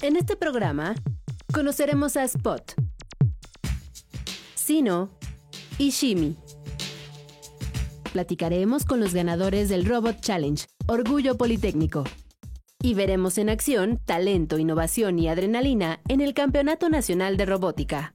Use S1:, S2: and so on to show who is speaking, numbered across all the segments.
S1: En este programa conoceremos a Spot, Sino y Shimi. Platicaremos con los ganadores del Robot Challenge, Orgullo Politécnico. Y veremos en acción talento, innovación y adrenalina en el Campeonato Nacional de Robótica.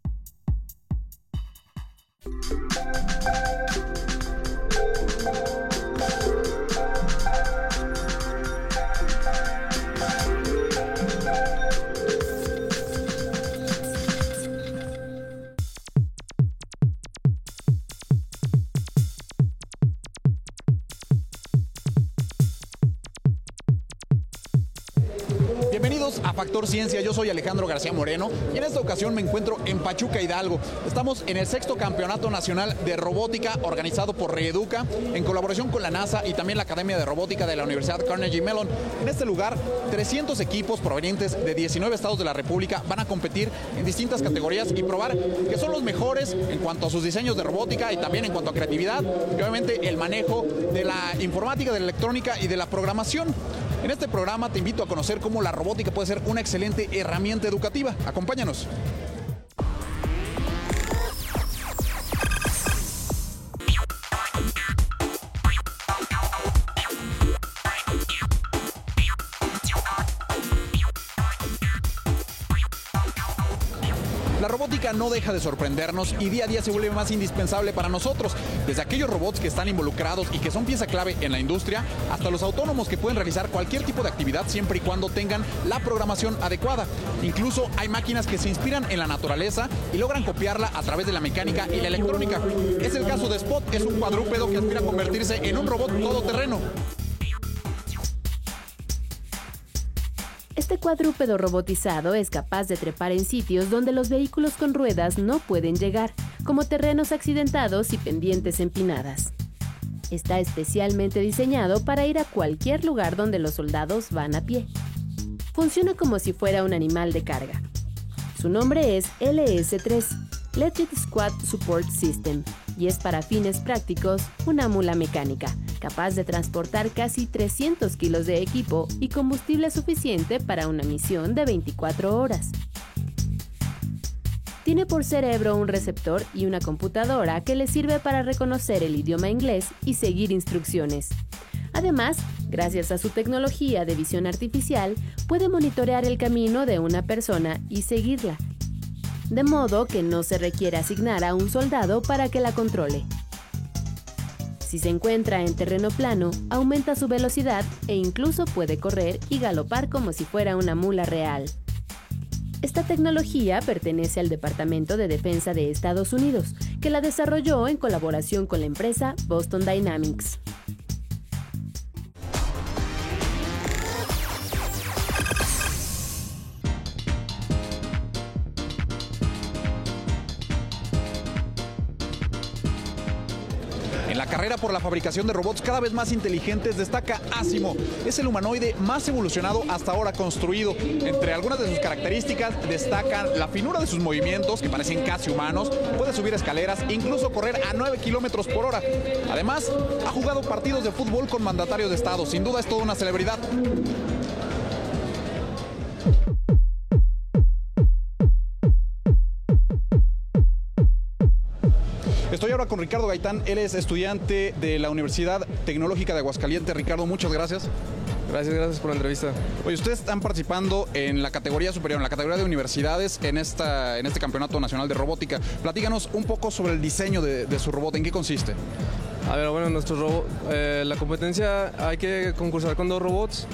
S2: Ciencia, yo soy Alejandro García Moreno y en esta ocasión me encuentro en Pachuca Hidalgo. Estamos en el sexto Campeonato Nacional de Robótica organizado por Reeduca en colaboración con la NASA y también la Academia de Robótica de la Universidad Carnegie Mellon. En este lugar, 300 equipos provenientes de 19 estados de la República van a competir en distintas categorías y probar que son los mejores en cuanto a sus diseños de robótica y también en cuanto a creatividad y obviamente el manejo de la informática, de la electrónica y de la programación. En este programa te invito a conocer cómo la robótica puede ser una excelente herramienta educativa. Acompáñanos. No deja de sorprendernos y día a día se vuelve más indispensable para nosotros, desde aquellos robots que están involucrados y que son pieza clave en la industria, hasta los autónomos que pueden realizar cualquier tipo de actividad siempre y cuando tengan la programación adecuada. Incluso hay máquinas que se inspiran en la naturaleza y logran copiarla a través de la mecánica y la electrónica. Es el caso de Spot, es un cuadrúpedo que aspira a convertirse en un robot todoterreno.
S1: Cuadrúpedo robotizado es capaz de trepar en sitios donde los vehículos con ruedas no pueden llegar, como terrenos accidentados y pendientes empinadas. Está especialmente diseñado para ir a cualquier lugar donde los soldados van a pie. Funciona como si fuera un animal de carga. Su nombre es LS3, Electric Squad Support System, y es para fines prácticos una mula mecánica, capaz de transportar casi 300 kilos de equipo y combustible suficiente para una misión de 24 horas. Tiene por cerebro un receptor y una computadora que le sirve para reconocer el idioma inglés y seguir instrucciones. Además, gracias a su tecnología de visión artificial, puede monitorear el camino de una persona y seguirla, de modo que no se requiere asignar a un soldado para que la controle. Si se encuentra en terreno plano, aumenta su velocidad e incluso puede correr y galopar como si fuera una mula real. Esta tecnología pertenece al Departamento de Defensa de Estados Unidos, que la desarrolló en colaboración con la empresa Boston Dynamics.
S2: Carrera por la fabricación de robots cada vez más inteligentes destaca Asimo. Es el humanoide más evolucionado hasta ahora construido. Entre algunas de sus características destacan la finura de sus movimientos, que parecen casi humanos, puede subir escaleras incluso correr a 9 kilómetros por hora. Además, ha jugado partidos de fútbol con mandatarios de Estado. Sin duda es toda una celebridad. Con Ricardo Gaitán, él es estudiante de la Universidad Tecnológica de Aguascalientes. Ricardo, muchas gracias.
S3: Gracias, gracias por la entrevista.
S2: Oye, ustedes están participando en la categoría superior, en la categoría de universidades, en, esta, en este Campeonato Nacional de Robótica. Platícanos un poco sobre el diseño de, de su robot, ¿en qué consiste?
S3: A ver, bueno, nuestro robot, eh, la competencia hay que concursar con dos robots.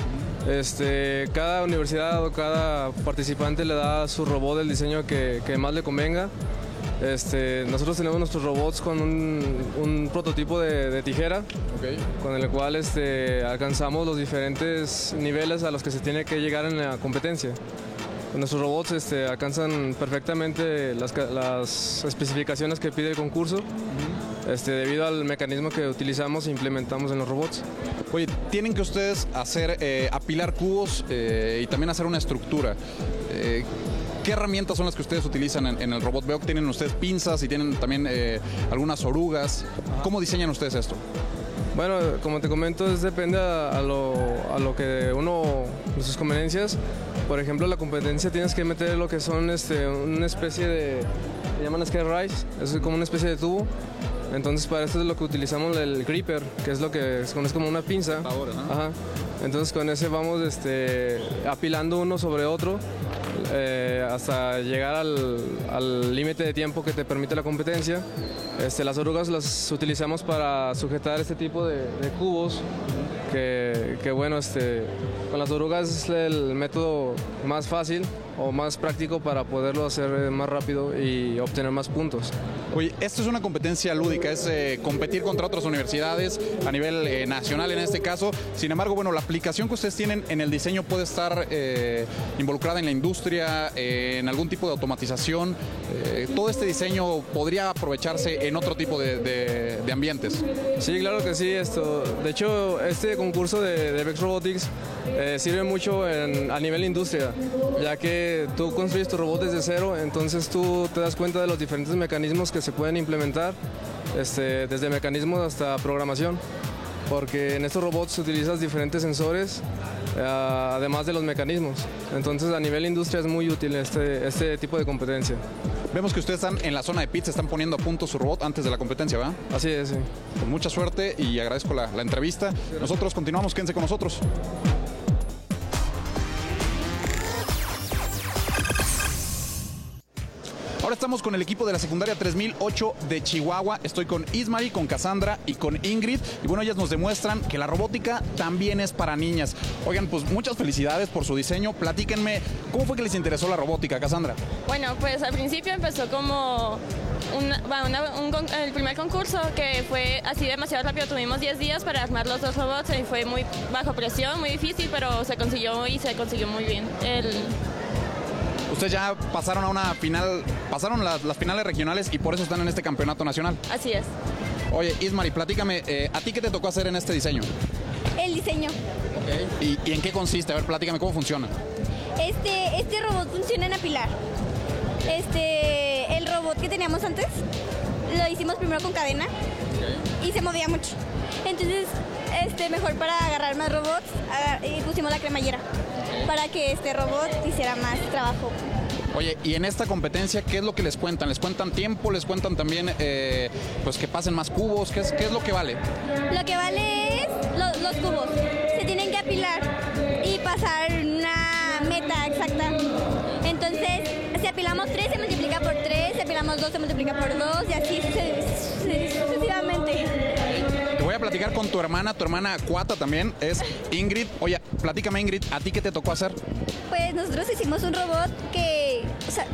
S3: Este, cada universidad o cada participante le da su robot el diseño que, que más le convenga. Este, nosotros tenemos nuestros robots con un, un prototipo de, de tijera, con el cual este, alcanzamos los diferentes niveles a los que se tiene que llegar en la competencia. Nuestros robots este, alcanzan perfectamente las, ca- las especificaciones que pide el concurso, este, debido al mecanismo que utilizamos e implementamos en los robots.
S2: Oye, tienen que ustedes hacer, eh, apilar cubos eh, y también hacer una estructura. Eh, ¿Qué herramientas son las que ustedes utilizan en, en el robot? Veo que tienen ustedes pinzas y tienen también eh, algunas orugas. ¿Cómo diseñan ustedes esto?
S3: Bueno, como te comento, es depende a, lo, a lo que uno, sus conveniencias. Por ejemplo, la competencia tienes que meter lo que son este, una especie de, se llaman Sky Rise, es como una especie de tubo. Entonces para esto es lo que utilizamos el gripper, que es lo que es, como una pinza. Ajá. Entonces con ese vamos este, apilando uno sobre otro eh, hasta llegar al límite de tiempo que te permite la competencia. Este, las orugas las utilizamos para sujetar este tipo de, cubos, que, bueno, este, con las orugas es el método más fácil o más práctico para poderlo hacer más rápido y obtener más puntos.
S2: Oye, esto es una competencia lúdica, es eh, competir contra otras universidades a nivel eh, nacional en este caso. Sin embargo, bueno, la aplicación que ustedes tienen en el diseño puede estar eh, involucrada en la industria, en algún tipo de automatización. todo este diseño podría aprovecharse en otro tipo de, ambientes.
S3: Sí, claro que sí. Esto, de hecho, este concurso de, de Vex Robotics sirve mucho a nivel industria, ya que tú construyes tu robot desde cero, entonces tú te das cuenta de los diferentes mecanismos que se pueden implementar, este, desde mecanismos hasta programación, porque en estos robots se utilizan diferentes sensores, eh, además de los mecanismos. Entonces a nivel industria es muy útil este, este tipo de competencia.
S2: Vemos que ustedes están en la zona de pizza, están poniendo a punto su robot antes de la competencia, ¿verdad?
S3: Así es, sí.
S2: Con mucha suerte y agradezco la, la entrevista. Nosotros continuamos, quédense con nosotros. Estamos con el equipo de la secundaria 3008 de Chihuahua. Estoy con Ismari, con Cassandra y con Ingrid. Y bueno, ellas nos demuestran que la robótica también es para niñas. Oigan, pues muchas felicidades por su diseño. Platíquenme, ¿cómo fue que les interesó la robótica, Cassandra?
S4: Bueno, pues al principio empezó como el primer concurso que fue así demasiado rápido. Tuvimos 10 días para armar los dos robots y fue muy bajo presión, muy difícil, pero se consiguió y se consiguió muy bien. El,
S2: Ustedes ya pasaron a una final, pasaron las, finales regionales y por eso están en este campeonato nacional.
S4: Así es.
S2: Oye, Ismari, platícame, eh, ¿a ti qué te tocó hacer en este diseño?
S5: El diseño.
S2: ¿Y, en qué consiste? A ver, platícame, ¿cómo funciona?
S5: Este, este robot funciona en apilar. Este, el robot que teníamos antes, lo hicimos primero con cadena y se movía mucho. Entonces, este, mejor para agarrar más robots, y pusimos la cremallera para que este robot hiciera más trabajo.
S2: Oye, y en esta competencia, ¿qué es lo que les cuentan? ¿Les cuentan tiempo? ¿Les cuentan también eh, pues que pasen más cubos? ¿Qué es, ¿Qué es lo que vale?
S5: Lo que vale es los cubos. Se tienen que apilar y pasar una meta exacta. Entonces, si apilamos tres, se multiplica por tres, si apilamos dos, se multiplica por dos, y así sucesivamente.
S2: Platicar con tu hermana, tu hermana Cuata también, es Ingrid. Oye, platícame Ingrid, ¿a ti qué te tocó hacer?
S5: Pues nosotros hicimos un robot que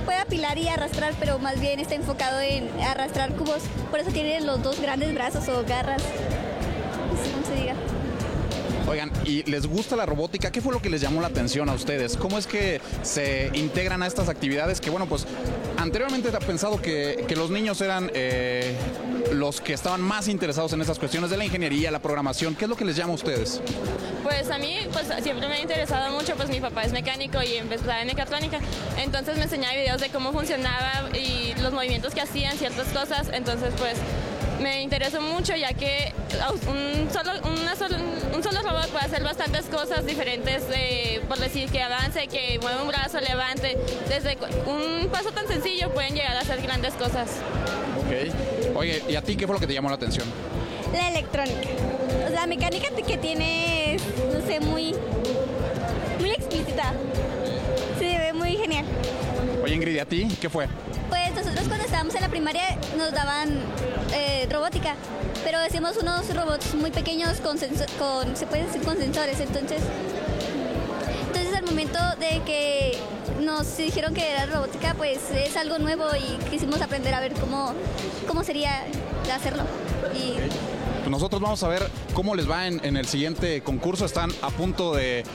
S5: puede apilar y arrastrar, pero más bien está enfocado en arrastrar cubos. Por eso tiene los dos grandes brazos o garras. No sé cómo se diga.
S2: Oigan, ¿y les gusta la robótica? ¿Qué fue lo que les llamó la atención a ustedes? ¿Cómo es que se integran a estas actividades que, bueno, pues anteriormente ha pensado que, los niños eran eh, los que estaban más interesados en estas cuestiones de la ingeniería, la programación? ¿Qué es lo que les llama a ustedes?
S4: Pues a mí pues siempre me ha interesado mucho, pues mi papá es mecánico y empezaba en mecatrónica, entonces me enseñaba videos de cómo funcionaba y los movimientos que hacían, ciertas cosas, entonces pues me interesó mucho ya que un solo, un solo robot puede hacer bastantes cosas diferentes, por decir que avance, que mueva un brazo, levante. Desde un paso tan sencillo pueden llegar a hacer grandes cosas.
S2: Ok. Oye, ¿y a ti qué fue lo que te llamó la atención?
S5: La electrónica. La mecánica que tiene es, no sé, muy, muy explícita. Se ve muy genial.
S2: Oye, Ingrid, ¿y a ti qué fue?
S5: Pues nosotros cuando estábamos en la primaria nos daban eh, robótica, pero decimos unos robots muy pequeños con, con, se pueden decir con sensores, entonces, momento de que nos dijeron que era robótica, pues es algo nuevo y quisimos aprender a ver cómo, cómo sería hacerlo. Y
S2: pues nosotros vamos a ver cómo les va en, el siguiente concurso. Están a punto de,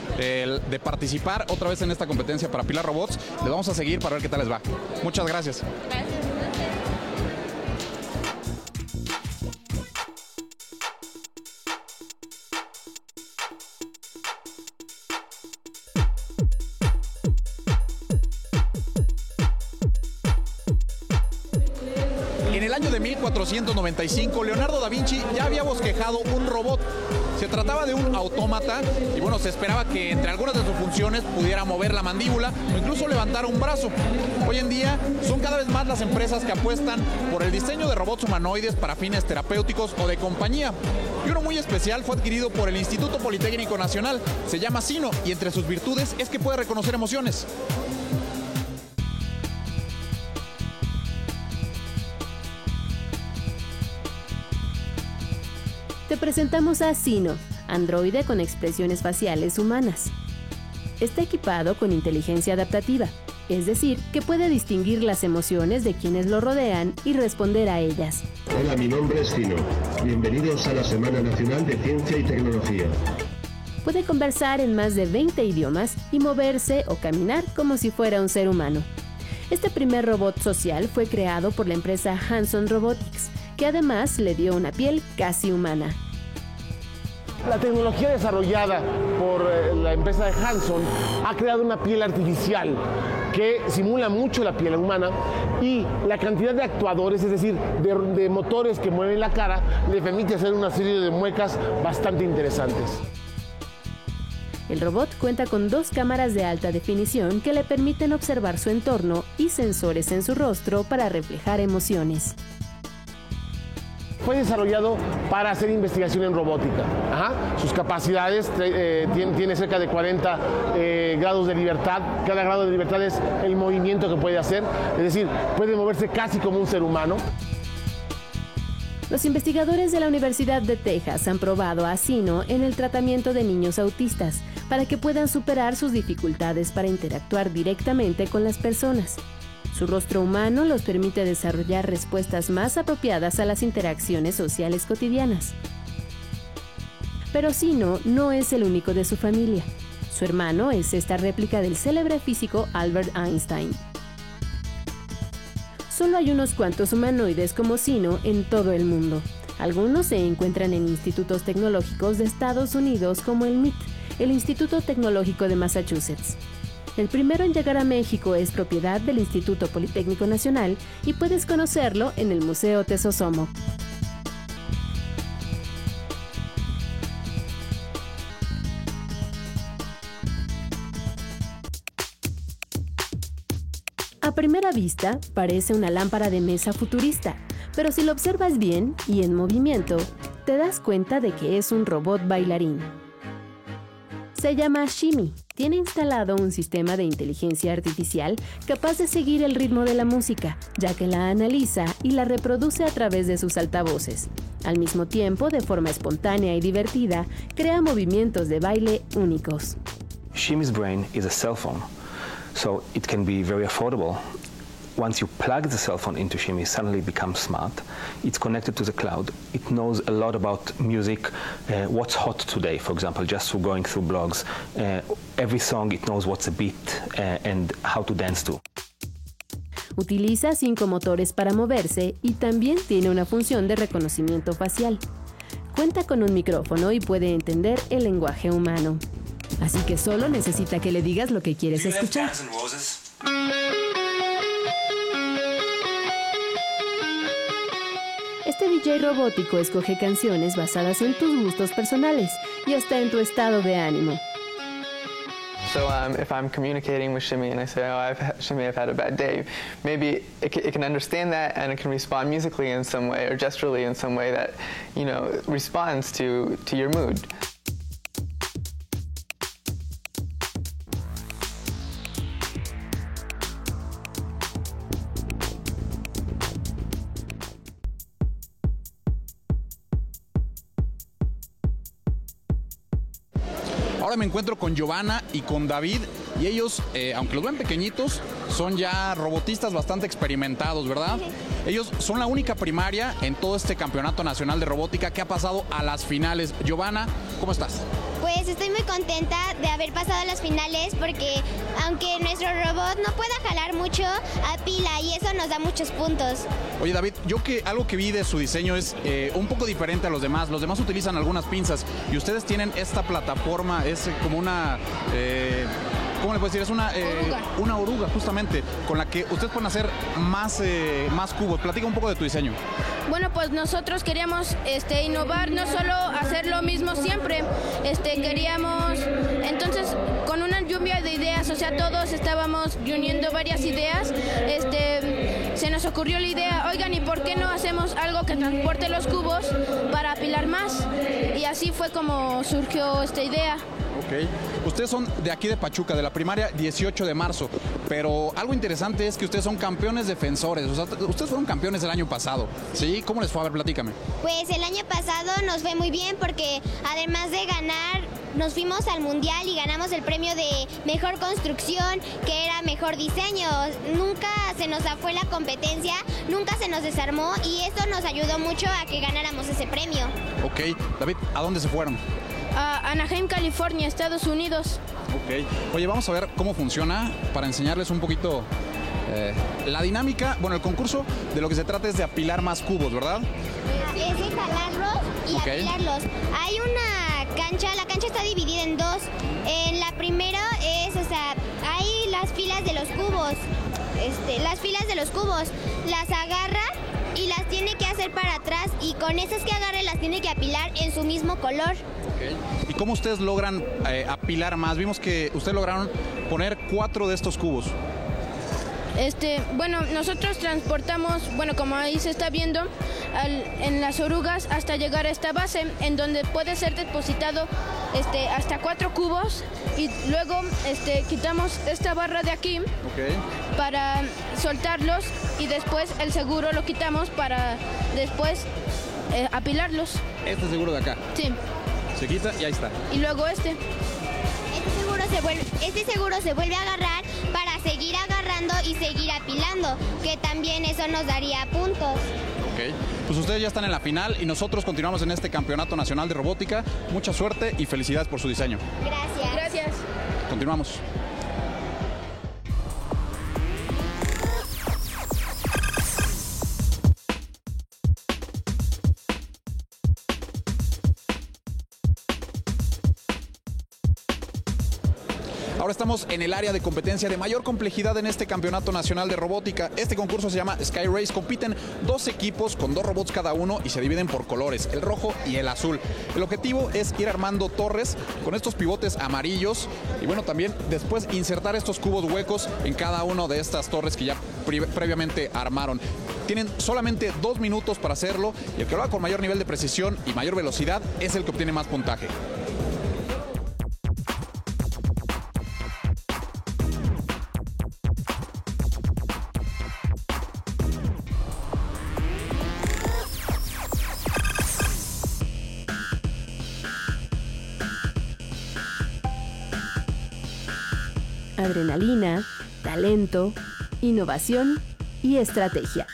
S2: participar otra vez en esta competencia para Pilar Robots. Les vamos a seguir para ver qué tal les va. Muchas gracias. En el año de 1495, Leonardo da Vinci ya había bosquejado un robot. Se trataba de un autómata y bueno, se esperaba que entre algunas de sus funciones pudiera mover la mandíbula o incluso levantar un brazo. Hoy en día son cada vez más las empresas que apuestan por el diseño de robots humanoides para fines terapéuticos o de compañía. Y uno muy especial fue adquirido por el Instituto Politécnico Nacional. Se llama Sino y entre sus virtudes es que puede reconocer emociones.
S1: Te presentamos a Sino, androide con expresiones faciales humanas. Está equipado con inteligencia adaptativa, es decir, que puede distinguir las emociones de quienes lo rodean y responder a ellas.
S6: Hola, mi nombre es Sino. Bienvenidos a la Semana Nacional de Ciencia y Tecnología.
S1: Puede conversar en más de 20 idiomas y moverse o caminar como si fuera un ser humano. Este primer robot social fue creado por la empresa Hanson Robotics, que además le dio una piel casi humana.
S7: La tecnología desarrollada por eh, la empresa de Hanson ha creado una piel artificial que simula mucho la piel humana y la cantidad de actuadores, es decir, de, de motores que mueven la cara, le permite hacer una serie de muecas bastante interesantes.
S1: El robot cuenta con dos cámaras de alta definición que le permiten observar su entorno y sensores en su rostro para reflejar emociones
S7: fue desarrollado para hacer investigación en robótica. Sus capacidades eh, tiene, cerca de 40 eh, grados de libertad. Cada grado de libertad es el movimiento que puede hacer. Es decir, puede moverse casi como un ser humano.
S1: Los investigadores de la Universidad de Texas han probado a Sino en el tratamiento de niños autistas para que puedan superar sus dificultades para interactuar directamente con las personas. Su rostro humano los permite desarrollar respuestas más apropiadas a las interacciones sociales cotidianas. Pero Sino no es el único de su familia. Su hermano es esta réplica del célebre físico Albert Einstein. Solo hay unos cuantos humanoides como Sino en todo el mundo. Algunos se encuentran en institutos tecnológicos de Estados Unidos como el MIT, el Instituto Tecnológico de Massachusetts. El primero en llegar a México es propiedad del Instituto Politécnico Nacional y puedes conocerlo en el Museo Tesosomo. A primera vista, parece una lámpara de mesa futurista, pero si lo observas bien y en movimiento, te das cuenta de que es un robot bailarín. Se llama Shimi. Tiene instalado un sistema de inteligencia artificial capaz de seguir el ritmo de la música, ya que la analiza y la reproduce a través de sus altavoces. Al mismo tiempo, de forma espontánea y divertida, crea movimientos de baile únicos.
S8: Shimi's brain is a cell so it can be very affordable once you plug the cell phone into Shimi, it suddenly becomes smart. It's connected to the cloud. It knows a lot about music, uh, what's hot today, for example, just through going through blogs. Uh, every song, it knows what's a beat uh, and how to dance to.
S1: Utiliza cinco motores para moverse y también tiene una función de reconocimiento facial. Cuenta con un micrófono y puede entender el lenguaje humano. Así que solo necesita que le digas lo que quieres escuchar. Este DJ robótico escoge canciones basadas en tus gustos personales y hasta en tu estado de ánimo.
S9: So um, if I'm communicating with Shimmy and I say, oh, I've, Shimmy, I've had a bad day, maybe it, it, can understand that and it can respond musically in some way or gesturally in some way that, you know, responds to, to your mood.
S2: Encuentro con Giovanna y con David y ellos, eh, aunque los ven pequeñitos, son ya robotistas bastante experimentados, ¿verdad? Ellos son la única primaria en todo este campeonato nacional de robótica que ha pasado a las finales. Giovanna, ¿cómo estás?
S10: Pues estoy muy contenta de haber pasado las finales porque aunque nuestro robot no pueda jalar mucho a pila y eso nos da muchos puntos.
S2: Oye David, yo que algo que vi de su diseño es eh, un poco diferente a los demás. Los demás utilizan algunas pinzas y ustedes tienen esta plataforma, es como una... Eh, ¿cómo le puedo decir? Es una, eh,
S11: Oruga.
S2: una oruga, justamente, con la que ustedes pueden hacer más, eh, más cubos. Platica un poco de tu diseño.
S11: Bueno, pues nosotros queríamos este, innovar, no solo hacer lo mismo siempre, este, queríamos, entonces, con una lluvia de ideas, o sea, todos estábamos reuniendo varias ideas, este, se nos ocurrió la idea, oigan, ¿y por qué no hacemos algo que transporte los cubos para apilar más? Y así fue como surgió esta idea.
S2: Ok. Ustedes son de aquí de Pachuca, de la primaria 18 de marzo, pero algo interesante es que ustedes son campeones defensores, o sea, ustedes fueron campeones el año pasado, ¿sí? ¿Cómo les fue? A ver, platícame.
S10: Pues el año pasado nos fue muy bien porque además de ganar, nos fuimos al mundial y ganamos el premio de mejor construcción, que era mejor diseño. Nunca se nos fue la competencia, nunca se nos desarmó y eso nos ayudó mucho a que ganáramos ese premio.
S2: Ok, David, ¿a dónde se fueron?
S11: A Anaheim, California, Estados Unidos.
S2: Ok. Oye, vamos a ver cómo funciona para enseñarles un poquito eh, la dinámica. Bueno, el concurso de lo que se trata es de apilar más cubos, ¿verdad?
S10: Es de jalarlos y
S2: Ok.
S10: apilarlos. Hay una cancha, la cancha está dividida en dos. En la primera es, o sea, hay las filas de los cubos. Este, las filas de los cubos. Las agarra y las tiene que hacer para atrás y con esas que agarre las tiene que apilar en su mismo color.
S2: ¿Y cómo ustedes logran eh, apilar más? Vimos que ustedes lograron poner cuatro de estos cubos.
S11: Este, bueno, nosotros transportamos, bueno, como ahí se está viendo, al- en las orugas hasta llegar a esta base, en donde puede ser depositado este, hasta cuatro cubos y luego este, quitamos esta barra de aquí para soltarlos y después el seguro lo quitamos para después eh, apilarlos.
S2: Este seguro de acá.
S11: Sí.
S2: Se quita y ahí está.
S11: Y luego este.
S10: Este seguro se vuelve, este seguro se vuelve a agarrar seguir agarrando y seguir apilando, que también eso nos daría puntos.
S2: Ok. Pues ustedes ya están en la final y nosotros continuamos en este Campeonato Nacional de Robótica. Mucha suerte y felicidades por su diseño.
S10: Gracias.
S11: Gracias.
S2: Continuamos. Estamos en el área de competencia de mayor complejidad en este Campeonato Nacional de Robótica. Este concurso se llama Sky Race. Compiten dos equipos con dos robots cada uno y se dividen por colores, el rojo y el azul. El objetivo es ir armando torres con estos pivotes amarillos y bueno, también después insertar estos cubos huecos en cada una de estas torres que ya pre- previamente armaron. Tienen solamente dos minutos para hacerlo y el que lo haga con mayor nivel de precisión y mayor velocidad es el que obtiene más puntaje.
S1: Adrenalina, talento, innovación y estrategia.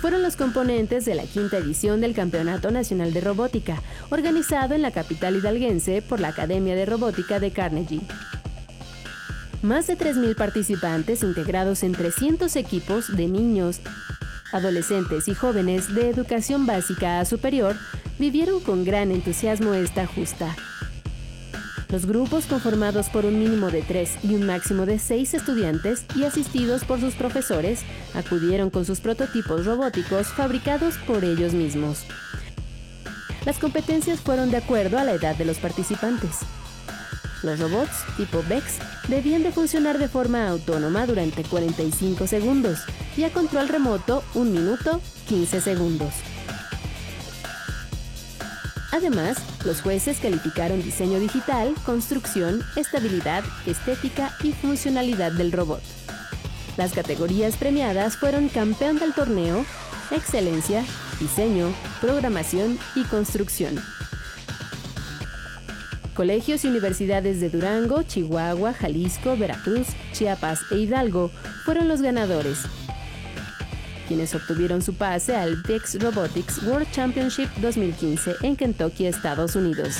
S1: Fueron los componentes de la quinta edición del Campeonato Nacional de Robótica, organizado en la capital hidalguense por la Academia de Robótica de Carnegie. Más de 3.000 participantes integrados en 300 equipos de niños, adolescentes y jóvenes de educación básica a superior vivieron con gran entusiasmo esta justa. Los grupos conformados por un mínimo de tres y un máximo de seis estudiantes y asistidos por sus profesores acudieron con sus prototipos robóticos fabricados por ellos mismos. Las competencias fueron de acuerdo a la edad de los participantes. Los robots tipo VEX debían de funcionar de forma autónoma durante 45 segundos y a control remoto 1 minuto 15 segundos. Además, los jueces calificaron diseño digital, construcción, estabilidad, estética y funcionalidad del robot. Las categorías premiadas fueron campeón del torneo, excelencia, diseño, programación y construcción. Colegios y universidades de Durango, Chihuahua, Jalisco, Veracruz, Chiapas e Hidalgo fueron los ganadores, quienes obtuvieron su pase al VEX Robotics World Championship 2015 en Kentucky, Estados Unidos.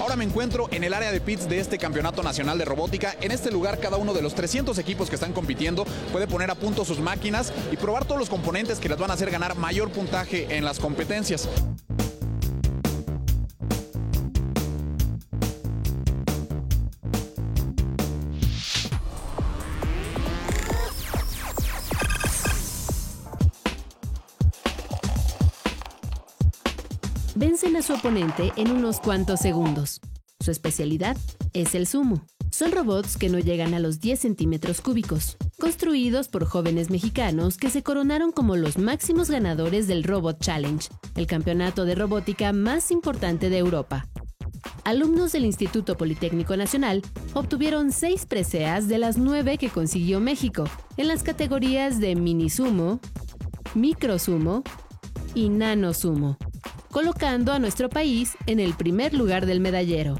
S2: Ahora me encuentro en el área de pits de este Campeonato Nacional de Robótica. En este lugar, cada uno de los 300 equipos que están compitiendo puede poner a punto sus máquinas y probar todos los componentes que les van a hacer ganar mayor puntaje en las competencias.
S1: Vencen a su oponente en unos cuantos segundos. Su especialidad es el sumo. Son robots que no llegan a los 10 centímetros cúbicos, construidos por jóvenes mexicanos que se coronaron como los máximos ganadores del Robot Challenge, el campeonato de robótica más importante de Europa. Alumnos del Instituto Politécnico Nacional obtuvieron seis preseas de las nueve que consiguió México, en las categorías de mini sumo, micro sumo y nano sumo, colocando a nuestro país en el primer lugar del medallero.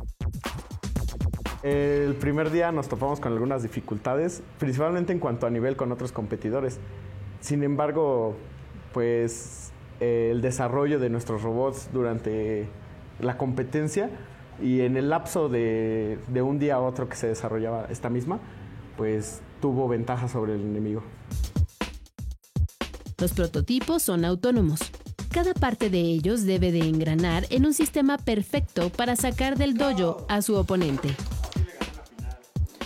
S12: El primer día nos topamos con algunas dificultades, principalmente en cuanto a nivel con otros competidores. Sin embargo, pues el desarrollo de nuestros robots durante la competencia y en el lapso de, de, un día a otro que se desarrollaba esta misma, pues tuvo ventaja sobre el enemigo.
S1: Los prototipos son autónomos. Cada parte de ellos debe de engranar en un sistema perfecto para sacar del dojo a su oponente.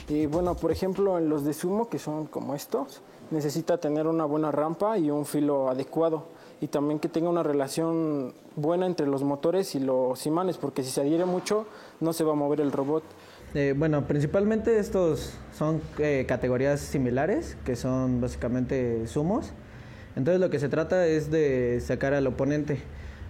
S13: Y bueno, por ejemplo, en los de sumo, que son como estos, necesita tener una buena rampa y un filo adecuado. Y también que tenga una relación buena entre los motores y los imanes, porque si se adhiere mucho, no se va a mover el robot.
S14: Eh, bueno, principalmente estos son eh, categorías similares, que son básicamente sumos. Entonces lo que se trata es de sacar al oponente.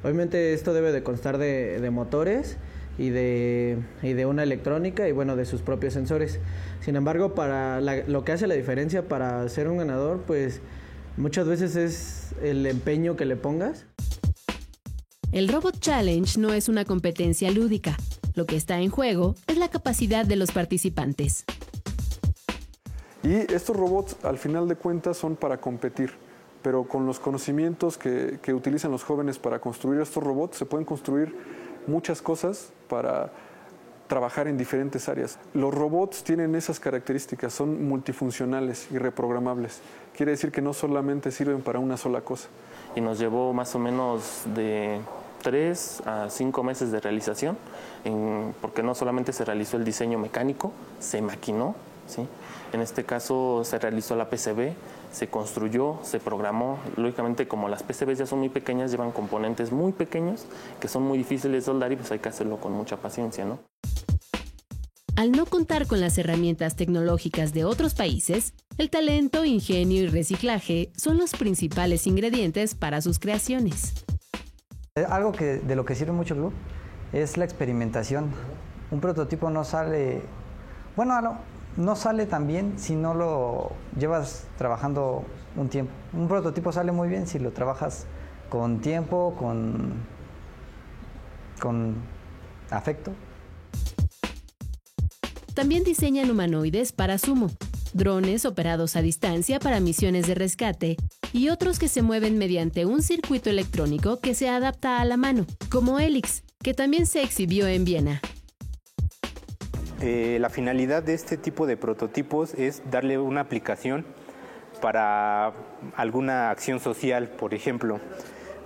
S14: Obviamente esto debe de constar de, de motores y de, y de una electrónica y bueno, de sus propios sensores. Sin embargo, para lo que hace la diferencia para ser un ganador, pues muchas veces es el empeño que le pongas.
S1: El Robot Challenge no es una competencia lúdica. Lo que está en juego es la capacidad de los participantes.
S15: Y estos robots, al final de cuentas, son para competir. Pero con los conocimientos que, utilizan los jóvenes para construir estos robots, se pueden construir muchas cosas para trabajar en diferentes áreas. Los robots tienen esas características, son multifuncionales y reprogramables. Quiere decir que no solamente sirven para una sola cosa.
S16: Y nos llevó más o menos de tres a cinco meses de realización, porque no solamente se realizó el diseño mecánico, se maquinó, ¿sí? en este caso se realizó la PCB, se construyó, se programó. Lógicamente, como las PCBs ya son muy pequeñas, llevan componentes muy pequeños que son muy difíciles de soldar y pues hay que hacerlo con mucha paciencia, ¿no?
S1: Al no contar con las herramientas tecnológicas de otros países, el talento, ingenio y reciclaje son los principales ingredientes para sus creaciones.
S17: Eh, algo que, de lo que sirve mucho el club es la experimentación. Un prototipo no sale, bueno, no, no sale tan bien si no lo llevas trabajando un tiempo. Un prototipo sale muy bien si lo trabajas con tiempo, con, con afecto.
S1: También diseñan humanoides para sumo, drones operados a distancia para misiones de rescate y otros que se mueven mediante un circuito electrónico que se adapta a la mano, como Helix, que también se exhibió en Viena.
S18: Eh, la finalidad de este tipo de prototipos es darle una aplicación para alguna acción social, por ejemplo.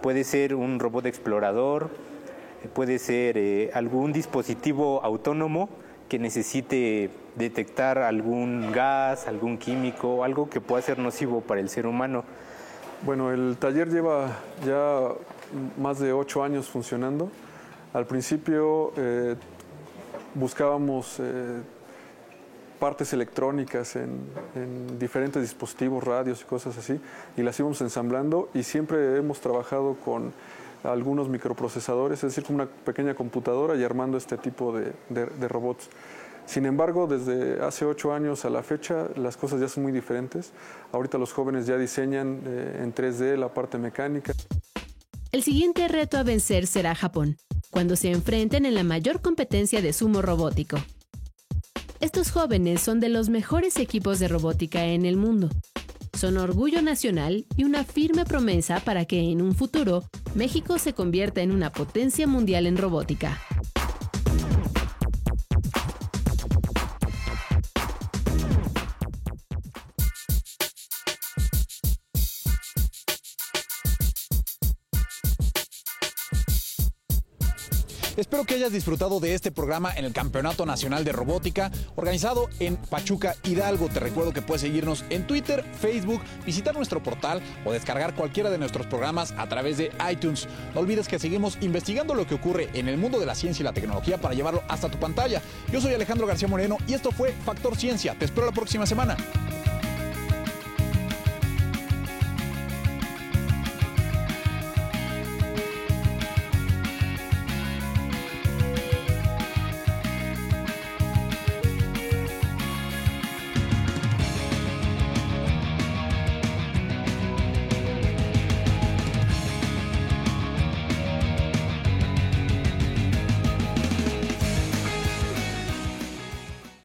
S18: Puede ser un robot explorador, puede ser eh, algún dispositivo autónomo que necesite detectar algún gas, algún químico, algo que pueda ser nocivo para el ser humano.
S15: Bueno, el taller lleva ya más de ocho años funcionando. Al principio eh, buscábamos eh, partes electrónicas en, en, diferentes dispositivos, radios y cosas así, y las íbamos ensamblando y siempre hemos trabajado con algunos microprocesadores, es decir, con una pequeña computadora y armando este tipo de, robots. Sin embargo, desde hace ocho años a la fecha, las cosas ya son muy diferentes. Ahorita los jóvenes ya diseñan eh, en 3D la parte mecánica.
S1: El siguiente reto a vencer será Japón, cuando se enfrenten en la mayor competencia de sumo robótico. Estos jóvenes son de los mejores equipos de robótica en el mundo. Son orgullo nacional y una firme promesa para que en un futuro México se convierta en una potencia mundial en robótica.
S2: Espero que hayas disfrutado de este programa en el Campeonato Nacional de Robótica, organizado en Pachuca Hidalgo. Te recuerdo que puedes seguirnos en Twitter, Facebook, visitar nuestro portal o descargar cualquiera de nuestros programas a través de iTunes. No olvides que seguimos investigando lo que ocurre en el mundo de la ciencia y la tecnología para llevarlo hasta tu pantalla. Yo soy Alejandro García Moreno y esto fue Factor Ciencia. Te espero la próxima semana.